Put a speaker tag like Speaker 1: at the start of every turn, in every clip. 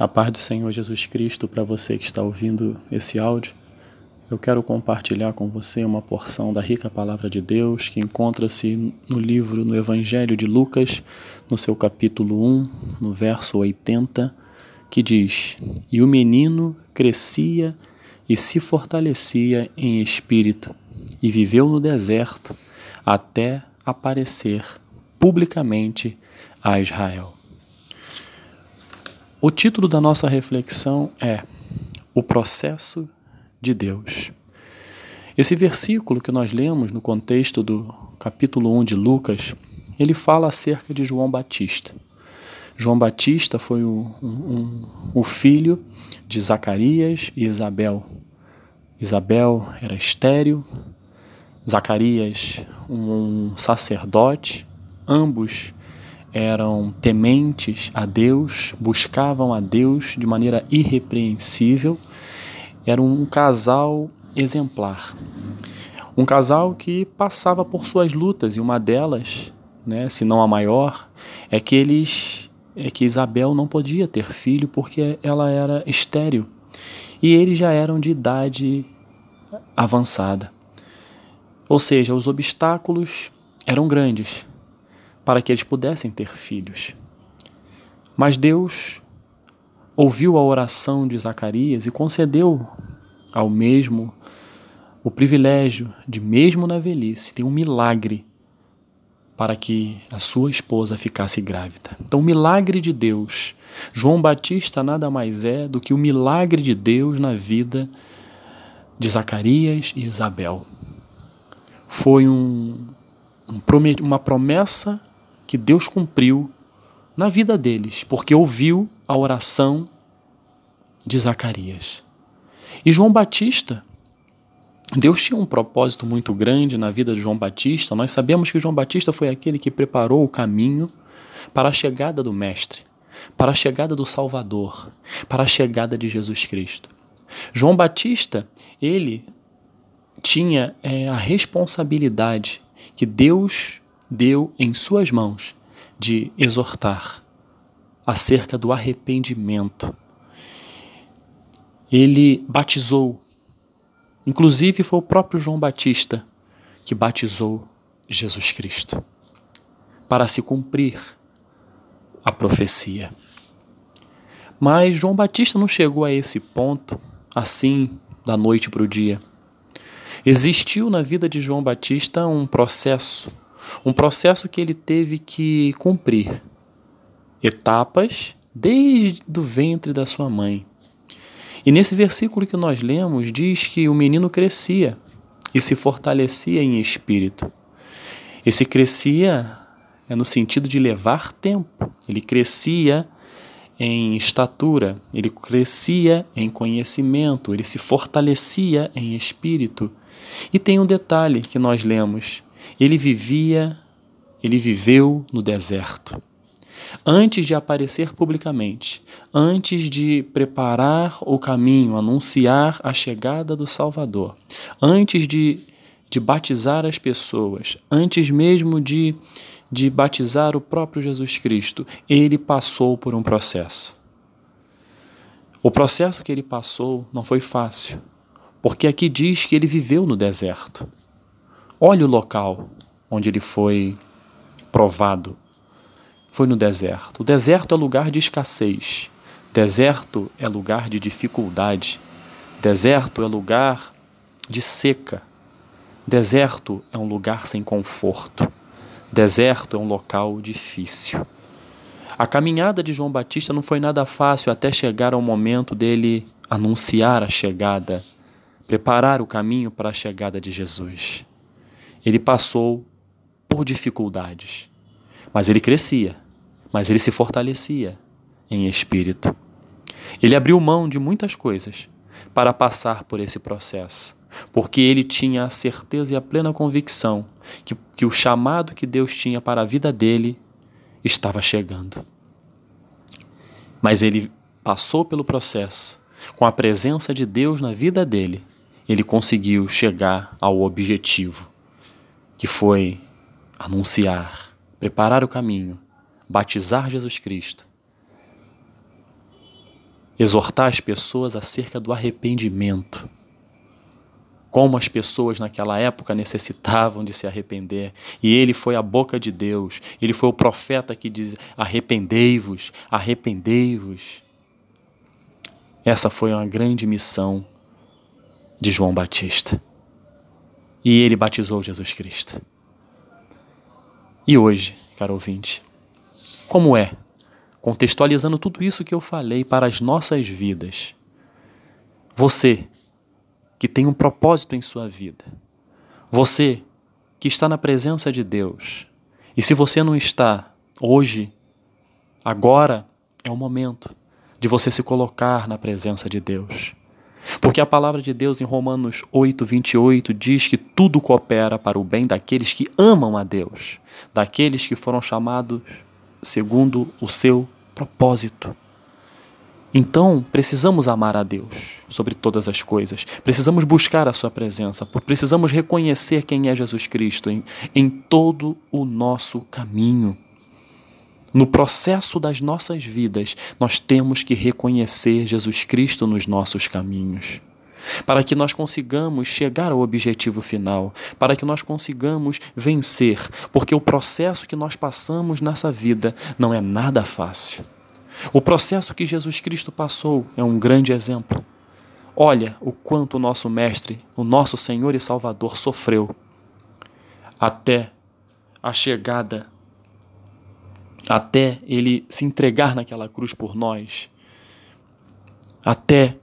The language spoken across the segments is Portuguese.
Speaker 1: A paz do Senhor Jesus Cristo para você que está ouvindo esse áudio. Eu quero compartilhar com você uma porção da rica palavra de Deus que encontra-se no livro, no Evangelho de Lucas, no seu capítulo 1, no verso 80, que diz: E o menino crescia e se fortalecia em espírito, e viveu no deserto até aparecer publicamente a Israel. O título da nossa reflexão é O processo de Deus. Esse versículo que nós lemos no contexto do capítulo 1 de Lucas, ele fala acerca de João Batista. João Batista foi o, um, o filho de Zacarias e Isabel. Isabel era estéril, Zacarias um sacerdote, ambos eram tementes a Deus, buscavam a Deus de maneira irrepreensível era um casal exemplar. Um casal que passava por suas lutas e uma delas, né, se não a maior, é que eles é que Isabel não podia ter filho porque ela era estéril. E eles já eram de idade avançada. Ou seja, os obstáculos eram grandes para que eles pudessem ter filhos. Mas Deus ouviu a oração de Zacarias e concedeu ao mesmo o privilégio de, mesmo na velhice, ter um milagre para que a sua esposa ficasse grávida. Então, o milagre de Deus. João Batista nada mais é do que o milagre de Deus na vida de Zacarias e Isabel. Foi um, um, uma promessa que Deus cumpriu na vida deles, porque ouviu a oração de Zacarias. E João Batista, Deus tinha um propósito muito grande na vida de João Batista. Nós sabemos que João Batista foi aquele que preparou o caminho para a chegada do Mestre, para a chegada do Salvador, para a chegada de Jesus Cristo. João Batista, ele tinha é, a responsabilidade que Deus deu em suas mãos de exortar acerca do arrependimento. Ele batizou, inclusive foi o próprio João Batista que batizou Jesus Cristo, para se cumprir a profecia. Mas João Batista não chegou a esse ponto assim da noite para o dia. Existiu na vida de João Batista um processo um processo que ele teve que cumprir etapas desde o ventre da sua mãe. E nesse versículo que nós lemos, diz que o menino crescia e se fortalecia em espírito. Esse crescia é no sentido de levar tempo. Ele crescia em estatura, ele crescia em conhecimento, ele se fortalecia em espírito. E tem um detalhe que nós lemos: ele vivia, ele viveu no deserto. Antes de aparecer publicamente, antes de preparar o caminho, anunciar a chegada do Salvador, antes de, de batizar as pessoas, antes mesmo de, de batizar o próprio Jesus Cristo, ele passou por um processo. O processo que ele passou não foi fácil, porque aqui diz que ele viveu no deserto. Olhe o local onde ele foi provado. Foi no deserto. O deserto é lugar de escassez. Deserto é lugar de dificuldade. Deserto é lugar de seca. Deserto é um lugar sem conforto. Deserto é um local difícil. A caminhada de João Batista não foi nada fácil até chegar ao momento dele anunciar a chegada, preparar o caminho para a chegada de Jesus ele passou por dificuldades, mas ele crescia, mas ele se fortalecia em espírito. Ele abriu mão de muitas coisas para passar por esse processo, porque ele tinha a certeza e a plena convicção que, que o chamado que Deus tinha para a vida dele estava chegando. Mas ele passou pelo processo, com a presença de Deus na vida dele, ele conseguiu chegar ao objetivo que foi anunciar, preparar o caminho, batizar Jesus Cristo exortar as pessoas acerca do arrependimento. Como as pessoas naquela época necessitavam de se arrepender. E ele foi a boca de Deus. Ele foi o profeta que diz: arrependei-vos, arrependei-vos. Essa foi uma grande missão de João Batista. E ele batizou Jesus Cristo. E hoje, caro ouvinte, como é, contextualizando tudo isso que eu falei para as nossas vidas, você que tem um propósito em sua vida, você que está na presença de Deus, e se você não está hoje, agora é o momento de você se colocar na presença de Deus. Porque a palavra de Deus em Romanos 8, 28 diz que tudo coopera para o bem daqueles que amam a Deus, daqueles que foram chamados segundo o seu propósito. Então, precisamos amar a Deus sobre todas as coisas, precisamos buscar a Sua presença, precisamos reconhecer quem é Jesus Cristo em, em todo o nosso caminho. No processo das nossas vidas, nós temos que reconhecer Jesus Cristo nos nossos caminhos. Para que nós consigamos chegar ao objetivo final, para que nós consigamos vencer, porque o processo que nós passamos nessa vida não é nada fácil. O processo que Jesus Cristo passou é um grande exemplo. Olha o quanto o nosso Mestre, o nosso Senhor e Salvador sofreu até a chegada até ele se entregar naquela cruz por nós, até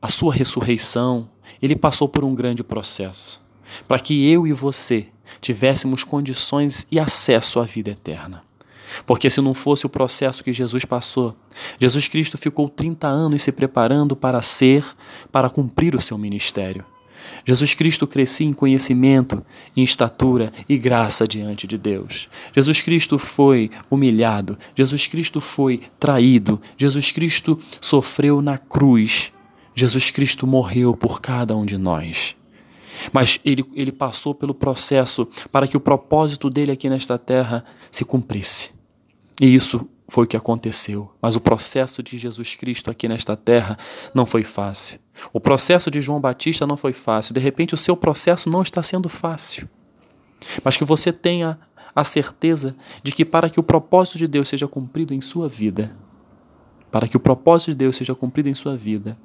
Speaker 1: a sua ressurreição, ele passou por um grande processo para que eu e você tivéssemos condições e acesso à vida eterna. Porque se não fosse o processo que Jesus passou, Jesus Cristo ficou 30 anos se preparando para ser, para cumprir o seu ministério. Jesus Cristo crescia em conhecimento, em estatura e graça diante de Deus. Jesus Cristo foi humilhado, Jesus Cristo foi traído, Jesus Cristo sofreu na cruz, Jesus Cristo morreu por cada um de nós. Mas ele, ele passou pelo processo para que o propósito dele aqui nesta terra se cumprisse. E isso foi o que aconteceu. Mas o processo de Jesus Cristo aqui nesta terra não foi fácil. O processo de João Batista não foi fácil. De repente, o seu processo não está sendo fácil. Mas que você tenha a certeza de que para que o propósito de Deus seja cumprido em sua vida, para que o propósito de Deus seja cumprido em sua vida,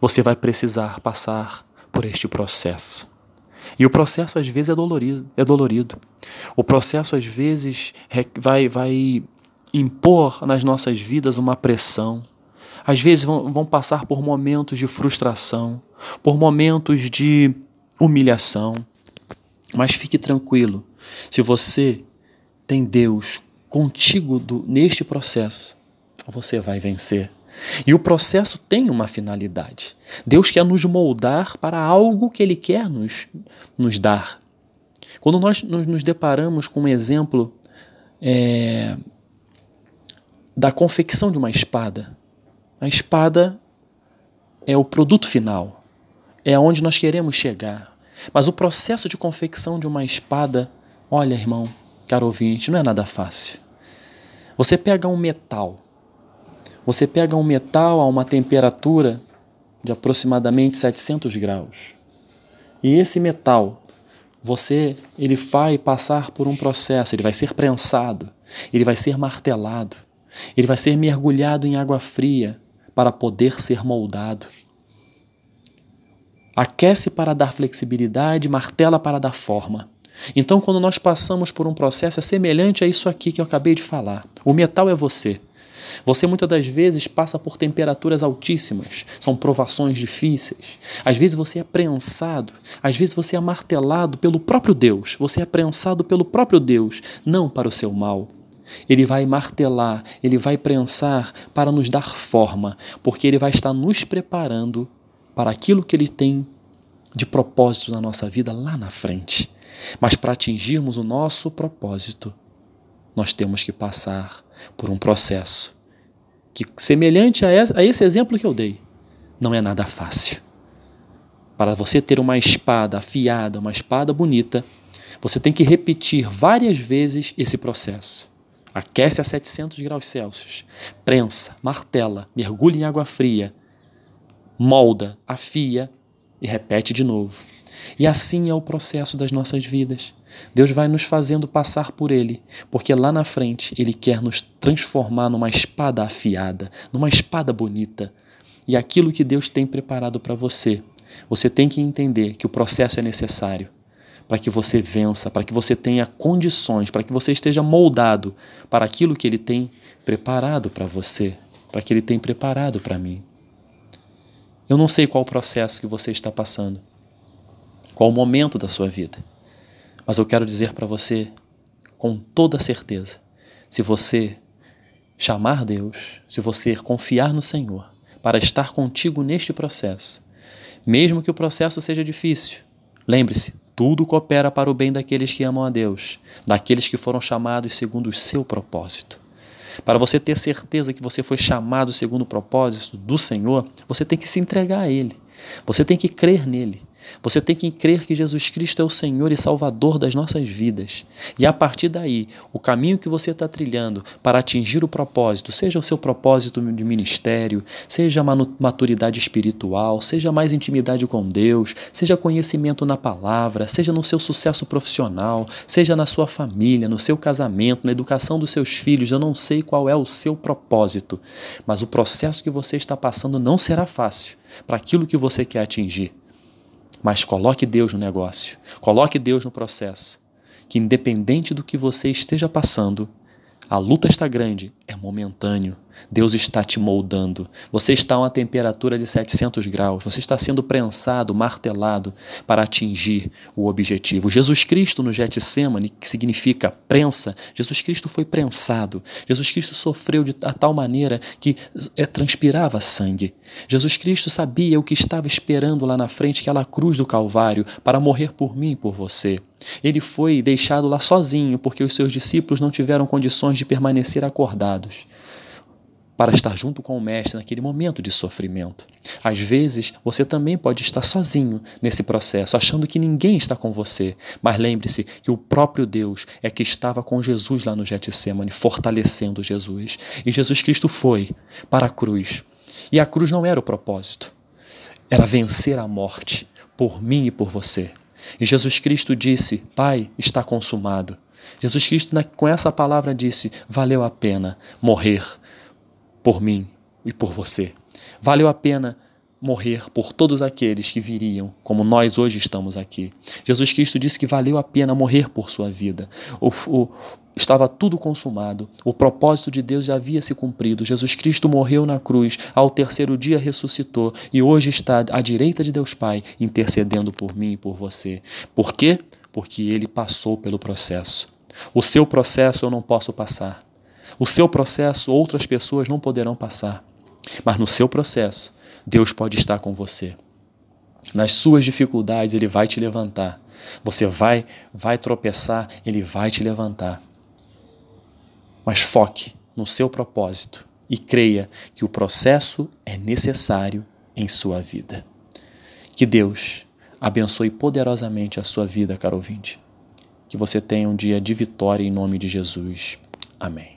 Speaker 1: você vai precisar passar por este processo. E o processo às vezes é dolorido, é dolorido. O processo às vezes vai vai impor nas nossas vidas uma pressão. Às vezes vão, vão passar por momentos de frustração, por momentos de humilhação. Mas fique tranquilo, se você tem Deus contigo do, neste processo, você vai vencer. E o processo tem uma finalidade. Deus quer nos moldar para algo que Ele quer nos, nos dar. Quando nós nos, deparamos com um exemplo é, da confecção de uma espada. A espada é o produto final, é onde nós queremos chegar. Mas o processo de confecção de uma espada, olha, irmão, caro ouvinte, não é nada fácil. Você pega um metal, você pega um metal a uma temperatura de aproximadamente 700 graus. E esse metal, você, ele vai passar por um processo, ele vai ser prensado, ele vai ser martelado, ele vai ser mergulhado em água fria para poder ser moldado. Aquece para dar flexibilidade, martela para dar forma. Então, quando nós passamos por um processo, é semelhante a isso aqui que eu acabei de falar. O metal é você. Você muitas das vezes passa por temperaturas altíssimas, são provações difíceis. Às vezes você é prensado, às vezes você é martelado pelo próprio Deus, você é prensado pelo próprio Deus, não para o seu mal, ele vai martelar, ele vai prensar para nos dar forma, porque ele vai estar nos preparando para aquilo que ele tem de propósito na nossa vida lá na frente. Mas para atingirmos o nosso propósito, nós temos que passar por um processo que, semelhante a esse exemplo que eu dei, não é nada fácil. Para você ter uma espada afiada, uma espada bonita, você tem que repetir várias vezes esse processo aquece a 700 graus Celsius, prensa, martela, mergulha em água fria, molda, afia e repete de novo. E assim é o processo das nossas vidas. Deus vai nos fazendo passar por ele, porque lá na frente ele quer nos transformar numa espada afiada, numa espada bonita. E aquilo que Deus tem preparado para você, você tem que entender que o processo é necessário para que você vença, para que você tenha condições, para que você esteja moldado para aquilo que ele tem preparado para você, para que ele tem preparado para mim. Eu não sei qual o processo que você está passando, qual o momento da sua vida, mas eu quero dizer para você com toda certeza: se você chamar Deus, se você confiar no Senhor para estar contigo neste processo, mesmo que o processo seja difícil, lembre-se, tudo coopera para o bem daqueles que amam a Deus, daqueles que foram chamados segundo o seu propósito. Para você ter certeza que você foi chamado segundo o propósito do Senhor, você tem que se entregar a Ele. Você tem que crer nele. Você tem que crer que Jesus Cristo é o Senhor e Salvador das nossas vidas. E a partir daí, o caminho que você está trilhando para atingir o propósito, seja o seu propósito de ministério, seja maturidade espiritual, seja mais intimidade com Deus, seja conhecimento na palavra, seja no seu sucesso profissional, seja na sua família, no seu casamento, na educação dos seus filhos, eu não sei qual é o seu propósito, mas o processo que você está passando não será fácil para aquilo que você quer atingir. Mas coloque Deus no negócio, coloque Deus no processo, que independente do que você esteja passando, a luta está grande, é momentâneo. Deus está te moldando. Você está a uma temperatura de 700 graus. Você está sendo prensado, martelado para atingir o objetivo. Jesus Cristo no Getsemane, que significa prensa, Jesus Cristo foi prensado. Jesus Cristo sofreu de a tal maneira que é, transpirava sangue. Jesus Cristo sabia o que estava esperando lá na frente, aquela cruz do Calvário, para morrer por mim e por você. Ele foi deixado lá sozinho porque os seus discípulos não tiveram condições de permanecer acordados para estar junto com o Mestre naquele momento de sofrimento. Às vezes, você também pode estar sozinho nesse processo, achando que ninguém está com você, mas lembre-se que o próprio Deus é que estava com Jesus lá no Getsemane, fortalecendo Jesus. E Jesus Cristo foi para a cruz. E a cruz não era o propósito, era vencer a morte por mim e por você. E Jesus Cristo disse: Pai, está consumado. Jesus Cristo, com essa palavra, disse: Valeu a pena morrer por mim e por você. Valeu a pena morrer por todos aqueles que viriam, como nós hoje estamos aqui. Jesus Cristo disse que valeu a pena morrer por sua vida. O, o, estava tudo consumado, o propósito de Deus já havia se cumprido. Jesus Cristo morreu na cruz, ao terceiro dia ressuscitou e hoje está à direita de Deus Pai, intercedendo por mim e por você. Por quê? Porque ele passou pelo processo. O seu processo eu não posso passar. O seu processo outras pessoas não poderão passar, mas no seu processo, Deus pode estar com você. Nas suas dificuldades, Ele vai te levantar. Você vai, vai tropeçar, Ele vai te levantar. Mas foque no seu propósito e creia que o processo é necessário em sua vida. Que Deus abençoe poderosamente a sua vida, caro ouvinte. Que você tenha um dia de vitória em nome de Jesus. Amém.